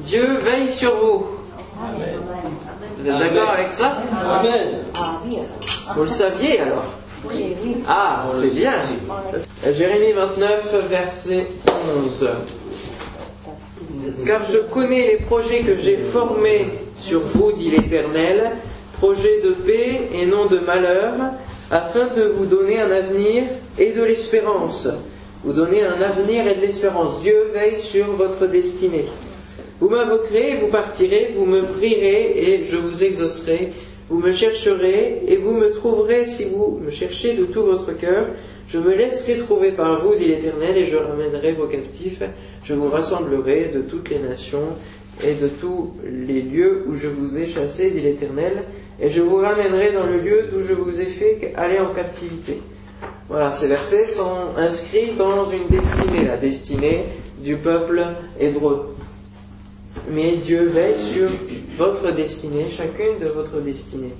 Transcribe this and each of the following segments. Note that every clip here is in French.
Dieu veille sur vous. Vous êtes d'accord avec ça Amen. Vous le saviez alors Ah, c'est bien. Jérémie 29, verset 11. Car je connais les projets que j'ai formés sur vous, dit l'Éternel, projets de paix et non de malheur, afin de vous donner un avenir et de l'espérance. Vous donner un avenir et de l'espérance. Dieu veille sur votre destinée. Vous m'invoquerez, vous partirez, vous me prierez et je vous exaucerai. Vous me chercherez et vous me trouverez si vous me cherchez de tout votre cœur. Je me laisserai trouver par vous, dit l'Éternel, et je ramènerai vos captifs. Je vous rassemblerai de toutes les nations et de tous les lieux où je vous ai chassés, dit l'Éternel, et je vous ramènerai dans le lieu d'où je vous ai fait aller en captivité. Voilà, ces versets sont inscrits dans une destinée, la destinée du peuple hébreu. Mais Dieu veille sur votre destinée, chacune de votre destinée.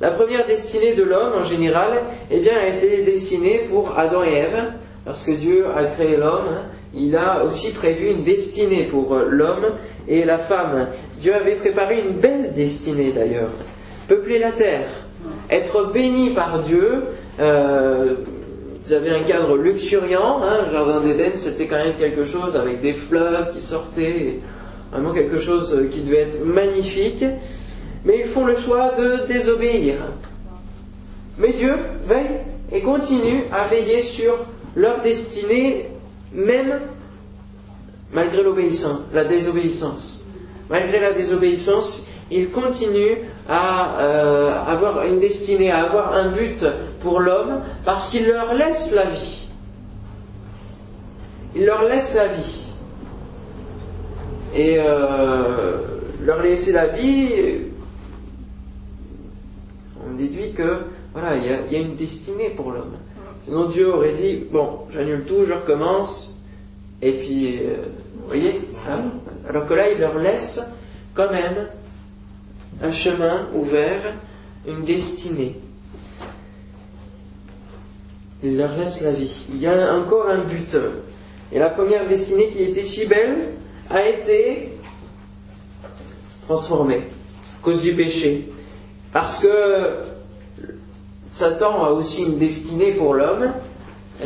La première destinée de l'homme en général, eh bien, a été destinée pour Adam et Ève, parce que Dieu a créé l'homme. hein. Il a aussi prévu une destinée pour euh, l'homme et la femme. Dieu avait préparé une belle destinée d'ailleurs. Peupler la terre, être béni par Dieu. euh, vous avez un cadre luxuriant, hein, le jardin d'Éden c'était quand même quelque chose avec des fleuves qui sortaient, vraiment quelque chose euh, qui devait être magnifique, mais ils font le choix de désobéir. Mais Dieu veille et continue à veiller sur leur destinée, même malgré l'obéissance, la désobéissance. Malgré la désobéissance, il continue à euh, avoir une destinée, à avoir un but pour l'homme, parce qu'il leur laisse la vie. Il leur laisse la vie. Et euh, leur laisser la vie, on déduit que voilà, il y, a, une destinée pour l'homme. Sinon Dieu aurait dit bon, j'annule tout, je recommence, et puis euh, vous voyez, hein alors que là il leur laisse quand même un chemin ouvert, une destinée. Il leur laisse la vie. Il y a encore un but. Et la première destinée qui était si belle a été transformée à cause du péché. Parce que Satan a aussi une destinée pour l'homme,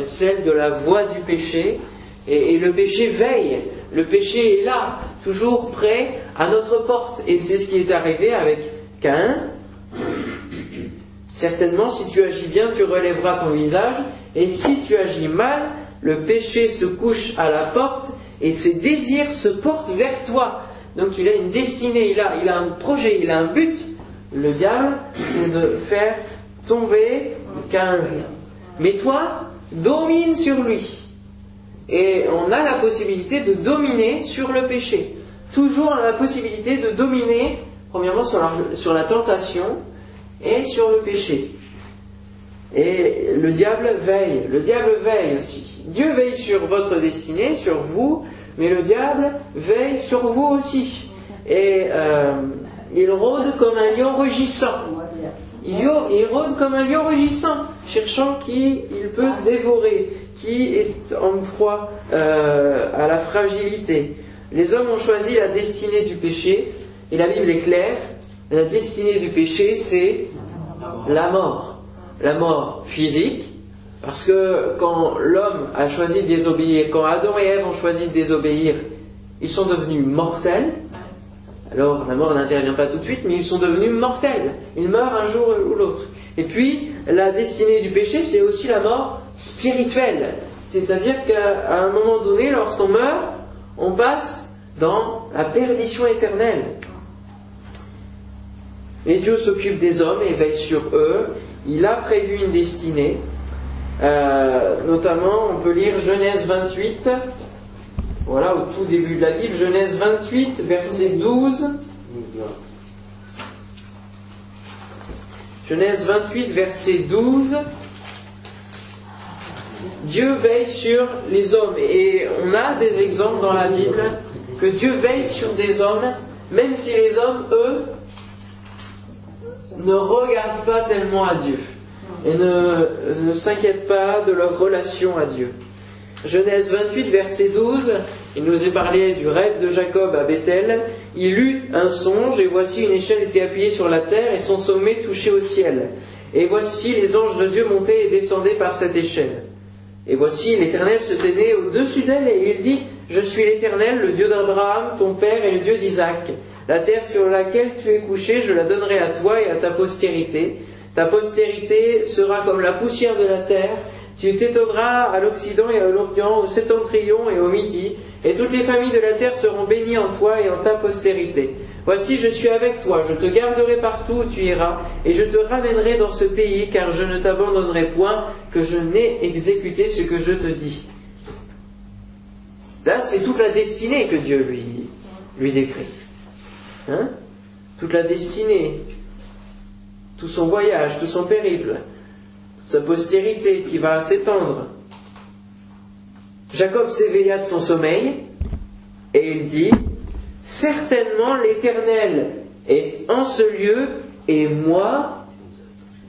celle de la voie du péché. Et, et le péché veille. Le péché est là, toujours prêt à notre porte. Et c'est ce qui est arrivé avec Caïn. Certainement, si tu agis bien, tu relèveras ton visage. Et si tu agis mal, le péché se couche à la porte et ses désirs se portent vers toi. Donc il a une destinée, il a, un projet, il a un but. Le diable, c'est de faire tomber Caïn. Mais toi, domine sur lui. Et on a la possibilité de dominer sur le péché. Toujours la possibilité de dominer, premièrement, sur la, sur la tentation et sur le péché. Et le diable veille, le diable veille aussi. Dieu veille sur votre destinée, sur vous, mais le diable veille sur vous aussi. Et euh, il rôde comme un lion rugissant. Il, rôde comme un lion rugissant, cherchant qui il peut dévorer, qui est en proie euh, à la fragilité. Les hommes ont choisi la destinée du péché, et la Bible est claire. La destinée du péché, c'est la mort. La mort physique, parce que quand l'homme a choisi de désobéir, quand Adam et Ève ont choisi de désobéir, ils sont devenus mortels. Alors la mort n'intervient pas tout de suite, mais ils sont devenus mortels. Ils meurent un jour ou l'autre. Et puis, la destinée du péché, c'est aussi la mort spirituelle. C'est-à-dire qu'à un moment donné, lorsqu'on meurt, on passe dans la perdition éternelle. Et Dieu s'occupe des hommes et veille sur eux. Il a prévu une destinée. Euh, notamment, on peut lire Genèse 28. Voilà, au tout début de la Bible. Genèse 28, verset 12. Genèse 28, verset 12. Dieu veille sur les hommes. Et on a des exemples dans la Bible que Dieu veille sur des hommes, même si les hommes, eux, ne regardent pas tellement à Dieu et ne, ne pas de leur relation à Dieu. Genèse 28, verset 12, Il nous est parlé du rêve de Jacob à Bethel. Il eut un songe, et voici une échelle était appuyée sur la terre, et son sommet touchait au ciel. Et voici les anges de Dieu montaient et descendaient par cette échelle. Et voici l'Éternel se tenait au-dessus d'elle, et il dit, Je suis l'Éternel, le Dieu d'Abraham, ton père, et le Dieu d'Isaac. La terre sur laquelle tu es couché, je la donnerai à toi et à ta postérité. Ta postérité sera comme la poussière de la terre. Tu t'étonneras à l'Occident et à l'Orient, au septentrion et au Midi, et toutes les familles de la terre seront bénies en toi et en ta postérité. Voici, je suis avec toi, je te garderai partout où tu iras, et je te ramènerai dans ce pays, car je ne t'abandonnerai point, que je n'ai exécuté ce que je te dis. Là, c'est toute la destinée que Dieu lui, lui décrit. Hein? Toute la destinée, tout son voyage, tout son périple, sa postérité qui va s'étendre. Jacob s'éveilla de son sommeil et il dit, Certainement l'Éternel est en ce lieu et moi,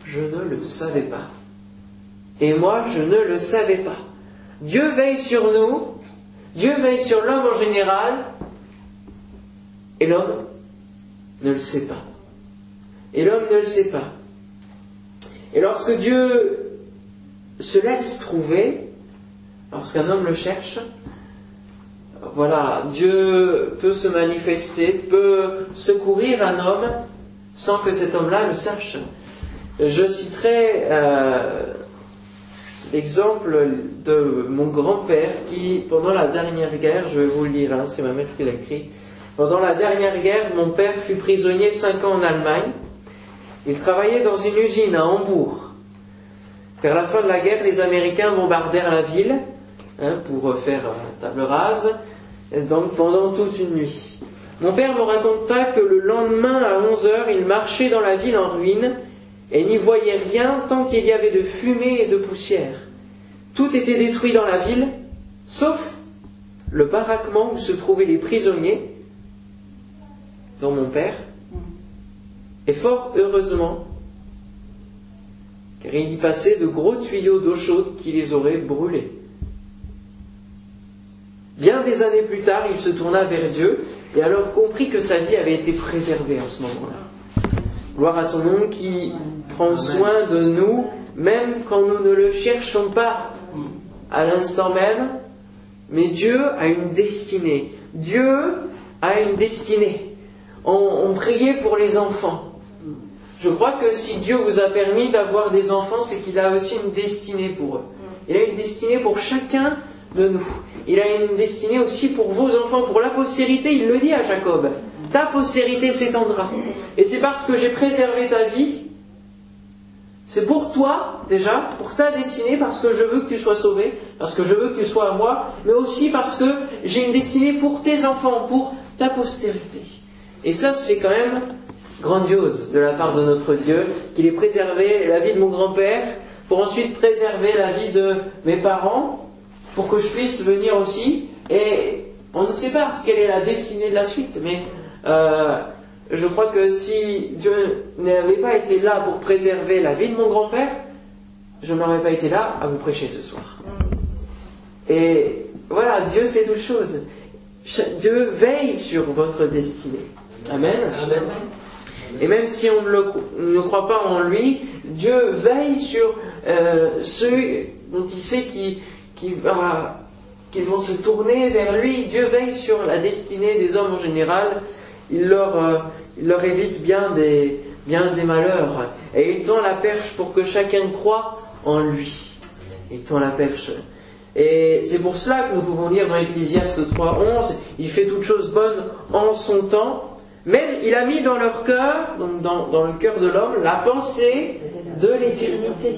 je ne le savais pas. Et moi, je ne le savais pas. Dieu veille sur nous, Dieu veille sur l'homme en général, et l'homme ne le sait pas. Et l'homme ne le sait pas. Et lorsque Dieu se laisse trouver, lorsqu'un homme le cherche, voilà, Dieu peut se manifester, peut secourir un homme sans que cet homme-là le sache. Je citerai euh, l'exemple de mon grand-père qui, pendant la dernière guerre, je vais vous le lire, hein, c'est ma mère qui l'a écrit, pendant la dernière guerre, mon père fut prisonnier cinq ans en Allemagne. Il travaillait dans une usine à Hambourg. Vers la fin de la guerre, les Américains bombardèrent la ville hein, pour faire table rase, donc pendant toute une nuit. Mon père me raconta que le lendemain à 11 heures, il marchait dans la ville en ruine et n'y voyait rien tant qu'il y avait de fumée et de poussière. Tout était détruit dans la ville, sauf le baraquement où se trouvaient les prisonniers dont mon père, et fort heureusement, car il y passait de gros tuyaux d'eau chaude qui les auraient brûlés. Bien des années plus tard, il se tourna vers Dieu et alors comprit que sa vie avait été préservée en ce moment-là. Gloire à son nom qui prend soin de nous, même quand nous ne le cherchons pas à l'instant même, mais Dieu a une destinée. Dieu a une destinée on, priait pour les enfants. Je crois que si Dieu vous a permis d'avoir des enfants, c'est qu'il a aussi une destinée pour eux. Il a une destinée pour chacun de nous. Il a une destinée aussi pour vos enfants, pour la postérité. Il le dit à Jacob. Ta postérité s'étendra. Et c'est parce que j'ai préservé ta vie. C'est pour toi, déjà, pour ta destinée, parce que je veux que tu sois sauvé, parce que je veux que tu sois à moi, mais aussi parce que j'ai une destinée pour tes enfants, pour ta postérité. Et ça, c'est quand même grandiose de la part de notre Dieu, qu'il ait préservé la vie de mon grand-père, pour ensuite préserver la vie de mes parents, pour que je puisse venir aussi. Et on ne sait pas quelle est la destinée de la suite, mais euh, je crois que si Dieu n'avait pas été là pour préserver la vie de mon grand-père, je n'aurais pas été là à vous prêcher ce soir. Et voilà, Dieu sait toutes choses. Dieu veille sur votre destinée. Amen. Et même si on ne, croit pas en lui, Dieu veille sur euh, ceux dont il sait qu'ils vont se tourner vers lui. Dieu veille sur la destinée des hommes en général. Il leur, euh, évite bien des, des malheurs. Et il tend la perche pour que chacun croit en lui. Il tend la perche. Et c'est pour cela que nous pouvons lire dans Ecclésiaste 3.11, il fait toutes choses bonnes en son temps, mais il a mis dans leur cœur, donc dans, le cœur de l'homme, la pensée de l'éternité.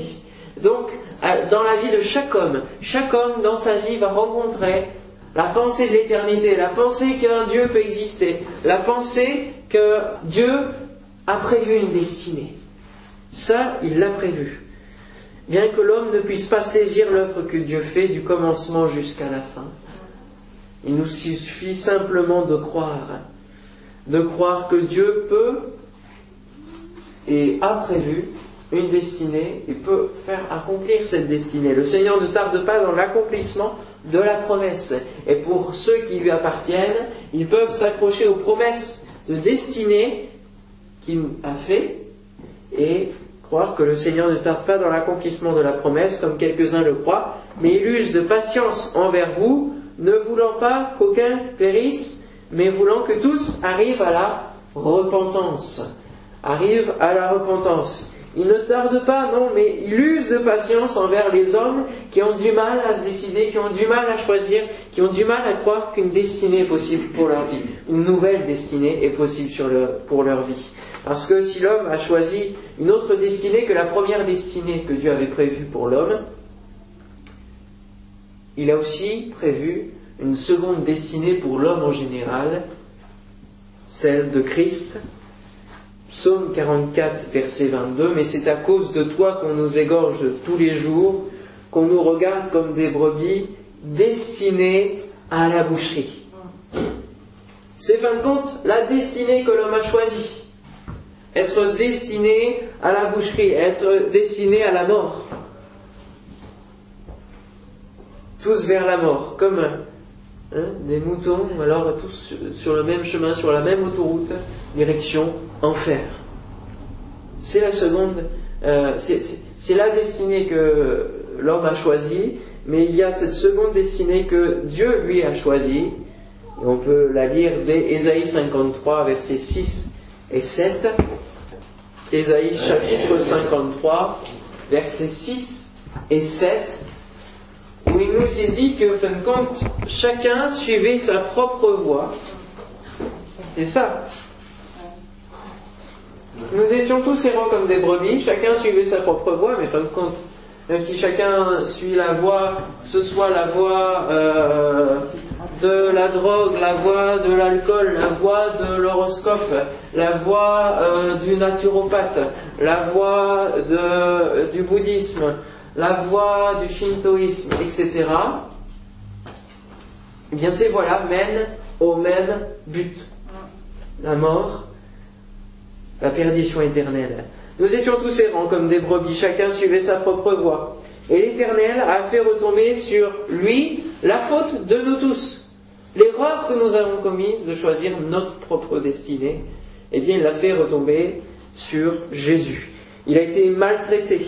Donc, euh, dans la vie de chaque homme, chaque homme dans sa vie va rencontrer la pensée de l'éternité, la pensée qu'un Dieu peut exister, la pensée que Dieu a prévu une destinée. Ça, il l'a prévu. Bien que l'homme ne puisse pas saisir l'œuvre que Dieu fait du commencement jusqu'à la fin. Il nous suffit simplement de croire de croire que Dieu peut et a prévu une destinée et peut faire accomplir cette destinée. Le Seigneur ne tarde pas dans l'accomplissement de la promesse. Et pour ceux qui lui appartiennent, ils peuvent s'accrocher aux promesses de destinée qu'il a fait et croire que le Seigneur ne tarde pas dans l'accomplissement de la promesse, comme quelques-uns le croient, mais il use de patience envers vous, ne voulant pas qu'aucun périsse, mais voulant que tous arrivent à la repentance. Arrivent à la repentance. Il ne tarde pas, non, mais il use de patience envers les hommes qui ont du mal à se décider, qui ont du mal à choisir, qui ont du mal à croire qu'une destinée est possible pour leur vie. Une nouvelle destinée est possible pour leur vie. Parce que si l'homme a choisi une autre destinée que la première destinée que Dieu avait prévue pour l'homme, il a aussi prévu une seconde destinée pour l'homme en général, celle de Christ. Psaume 44, verset 22, mais c'est à cause de toi qu'on nous égorge tous les jours, qu'on nous regarde comme des brebis destinées à la boucherie. C'est fin de compte la destinée que l'homme a choisie être destiné à la boucherie, être destiné à la mort. Tous vers la mort, comme hein, des moutons, alors tous sur le même chemin, sur la même autoroute, direction enfer. C'est la seconde, euh, c'est la destinée que l'homme a choisie, mais il y a cette seconde destinée que Dieu lui a choisie. Et on peut la lire dès Ésaïe 53, versets 6 et 7. Ésaïe chapitre 53, versets 6 et 7, où il nous est dit que, fin de compte, chacun suivait sa propre voie. C'est ça. Nous étions tous errants comme des brebis, chacun suivait sa propre voie, mais fin de compte, même si chacun suit la voie, que ce soit la voie euh, de la drogue, la voie de l'alcool, la voie de l'horoscope, la voie euh, du naturopathe, la voie du bouddhisme, la voie du shintoïsme, etc., eh bien ces voies-là mènent au même but, la mort, la perdition éternelle. Nous étions tous errants comme des brebis, chacun suivait sa propre voie. Et l'Éternel a fait retomber sur lui la faute de nous tous. L'erreur que nous avons commise de choisir notre propre destinée, eh bien, il l'a fait retomber sur Jésus. Il a été maltraité,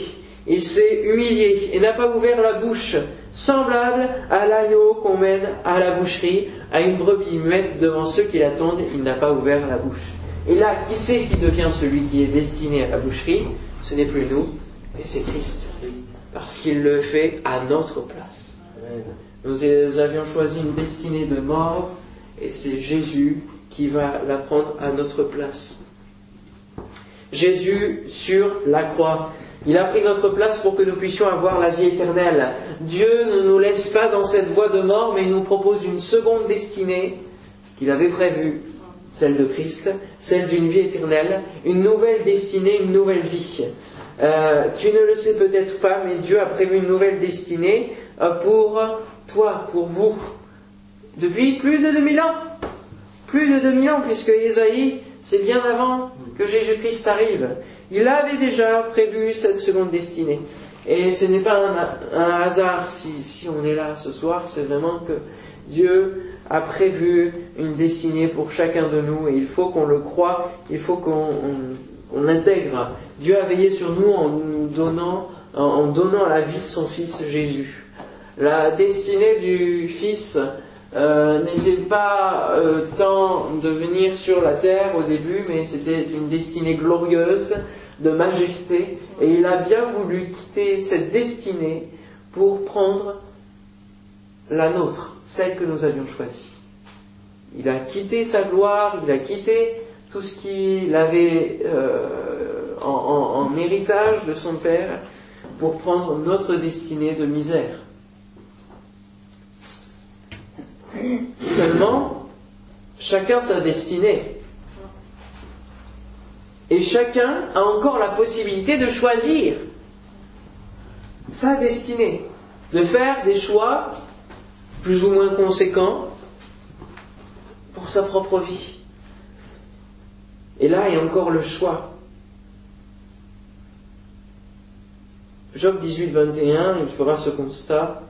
il s'est humilié et n'a pas ouvert la bouche, semblable à l'agneau qu'on mène à la boucherie, à une brebis muette devant ceux qui l'attendent, il n'a pas ouvert la bouche. Et là, qui c'est qui devient celui qui est destiné à la boucherie? Ce n'est plus nous, mais c'est Christ. Parce qu'il le fait à notre place. Nous avions choisi une destinée de mort, et c'est Jésus qui va la prendre à notre place. Jésus sur la croix. Il a pris notre place pour que nous puissions avoir la vie éternelle. Dieu ne nous laisse pas dans cette voie de mort, mais il nous propose une seconde destinée qu'il avait prévue, celle de Christ, celle d'une vie éternelle, une nouvelle destinée, une nouvelle vie. Euh, tu ne le sais peut-être pas, mais Dieu a prévu une nouvelle destinée euh, pour toi, pour vous, depuis plus de 2000 ans plus de 2000 ans, puisque Isaïe, c'est bien avant que Jésus-Christ arrive. Il avait déjà prévu cette seconde destinée. Et ce n'est pas un, hasard si, on est là ce soir, c'est vraiment que Dieu a prévu une destinée pour chacun de nous et il faut qu'on le croit, il faut qu'on l'intègre. Dieu a veillé sur nous en nous donnant, en donnant la vie de son Fils Jésus. La destinée du Fils euh, n'était pas euh, tant de venir sur la terre au début, mais c'était une destinée glorieuse, de majesté, et il a bien voulu quitter cette destinée pour prendre la nôtre, celle que nous avions choisie. Il a quitté sa gloire, il a quitté tout ce qu'il avait euh, en héritage de son Père pour prendre notre destinée de misère. Seulement, chacun sa destinée. Et chacun a encore la possibilité de choisir sa destinée, de faire des choix plus ou moins conséquents pour sa propre vie. Et là, a encore le choix. Job 18, 21, il fera ce constat.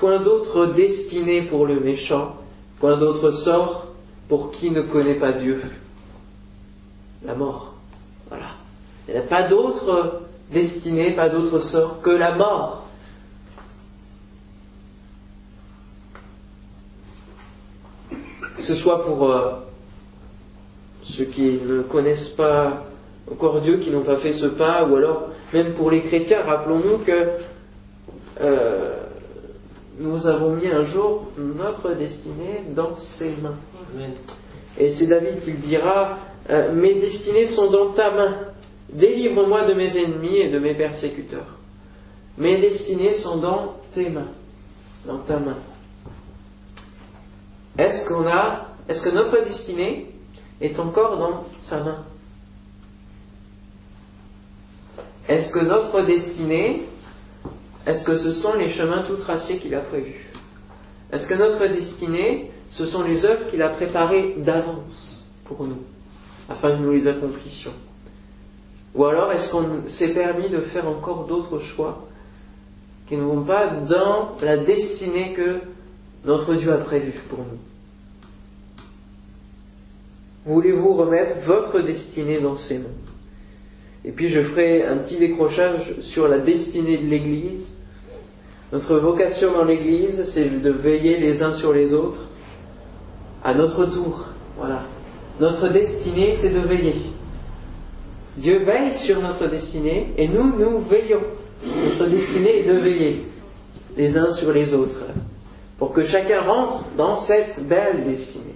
Point d'autre destinée pour le méchant, point d'autre sort pour qui ne connaît pas Dieu. La mort. Voilà. Il n'y a pas d'autre destinée, pas d'autre sort que la mort. Que ce soit pour euh, ceux qui ne connaissent pas encore Dieu, qui n'ont pas fait ce pas, ou alors même pour les chrétiens, rappelons-nous que euh, nous avons mis un jour notre destinée dans ses mains. Et c'est David qui le dira, euh, mes destinées sont dans ta main. Délivre-moi de mes ennemis et de mes persécuteurs. Mes destinées sont dans tes mains, dans ta main. Est-ce qu'on a, est-ce que notre destinée est encore dans sa main? Est-ce que notre destinée, est-ce que ce sont les chemins tout tracés qu'il a prévus Est-ce que notre destinée, ce sont les œuvres qu'il a préparées d'avance pour nous, afin que nous les accomplissions Ou alors est-ce qu'on s'est permis de faire encore d'autres choix qui ne vont pas dans la destinée que notre Dieu a prévue pour nous Voulez-vous remettre votre destinée dans ses mains Et puis je ferai un petit décrochage sur la destinée de l'Église. Notre vocation dans l'Église, c'est de veiller les uns sur les autres à notre tour. Voilà. Notre destinée, c'est de veiller. Dieu veille sur notre destinée et nous, nous veillons. Notre destinée est de veiller les uns sur les autres pour que chacun rentre dans cette belle destinée.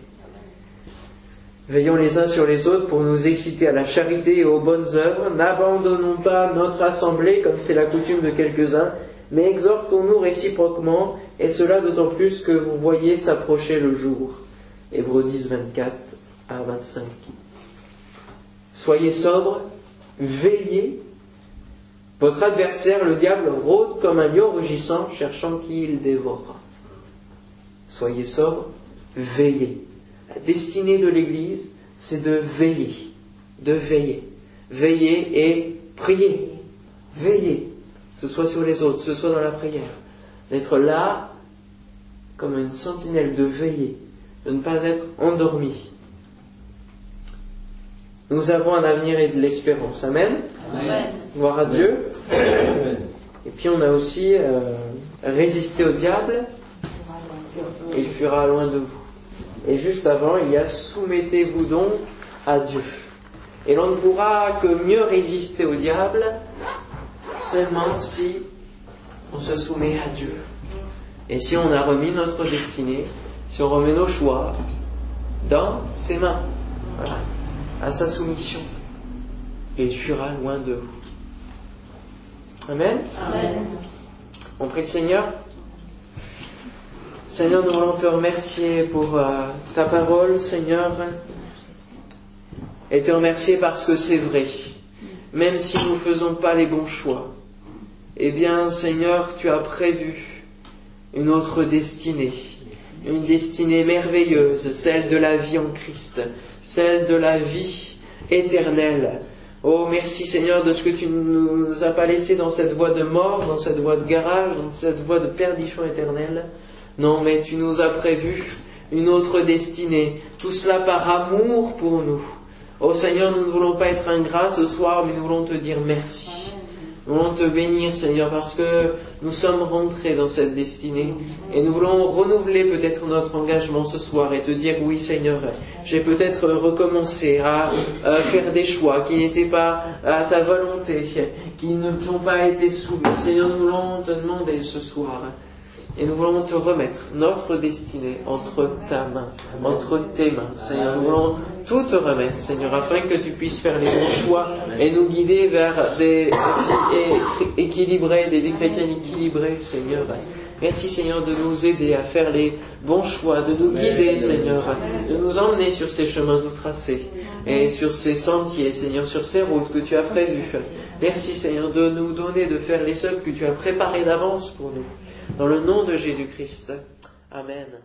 Veillons les uns sur les autres pour nous exciter à la charité et aux bonnes œuvres. N'abandonnons pas notre assemblée comme c'est la coutume de quelques-uns, mais exhortons-nous réciproquement, et cela d'autant plus que vous voyez s'approcher le jour. Hébreux 10, 24 à 25. Soyez sobres, veillez. Votre adversaire, le diable, rôde comme un lion rugissant, cherchant qui il dévorera. Soyez sobres, veillez. La destinée de l'Église, c'est de veiller, de veiller, veiller et prier, veiller, ce soit sur les autres, ce soit dans la prière, d'être là comme une sentinelle, de veiller, de ne pas être endormi. Nous avons un avenir et de l'espérance. Amen. Amen. Gloire à Dieu. Et puis on a aussi euh, résisté au diable, et il fuira loin de vous. Et juste avant, il y a soumettez-vous donc à Dieu. Et l'on ne pourra que mieux résister au diable seulement si on se soumet à Dieu. Et si on a remis notre destinée, si on remet nos choix dans ses mains, voilà, à sa soumission, et il fuira loin de vous. Amen. Amen. On prie le Seigneur. Seigneur, nous voulons te remercier pour euh, ta parole, Seigneur, et te remercier parce que c'est vrai. Même si nous ne faisons pas les bons choix, eh bien, Seigneur, tu as prévu une autre destinée, une destinée merveilleuse, celle de la vie en Christ, celle de la vie éternelle. Oh, merci Seigneur de ce que tu nous as pas laissé dans cette voie de mort, dans cette voie de garage, dans cette voie de perdition éternelle. Non, mais tu nous as prévu une autre destinée. Tout cela par amour pour nous. Oh Seigneur, nous ne voulons pas être ingrats ce soir, mais nous voulons te dire merci. Nous voulons te bénir, Seigneur, parce que nous sommes rentrés dans cette destinée et nous voulons renouveler peut-être notre engagement ce soir et te dire oui, Seigneur, j'ai peut-être recommencé à, à faire des choix qui n'étaient pas à ta volonté, qui ne t'ont pas été soumis. Seigneur, nous voulons te demander ce soir et nous voulons te remettre notre destinée entre ta main, entre tes mains. Seigneur, nous voulons tout te remettre, Seigneur, afin que tu puisses faire les bons choix et nous guider vers des vies équilibrées, des vies chrétiennes équilibrées, Seigneur. Merci Seigneur de nous aider à faire les bons choix, de nous guider Seigneur, de nous emmener sur ces chemins tout tracés et sur ces sentiers, Seigneur, sur ces routes que tu as prévues. Merci Seigneur de nous donner de faire les œuvres que tu as préparées d'avance pour nous. Dans le nom de Jésus-Christ. Amen.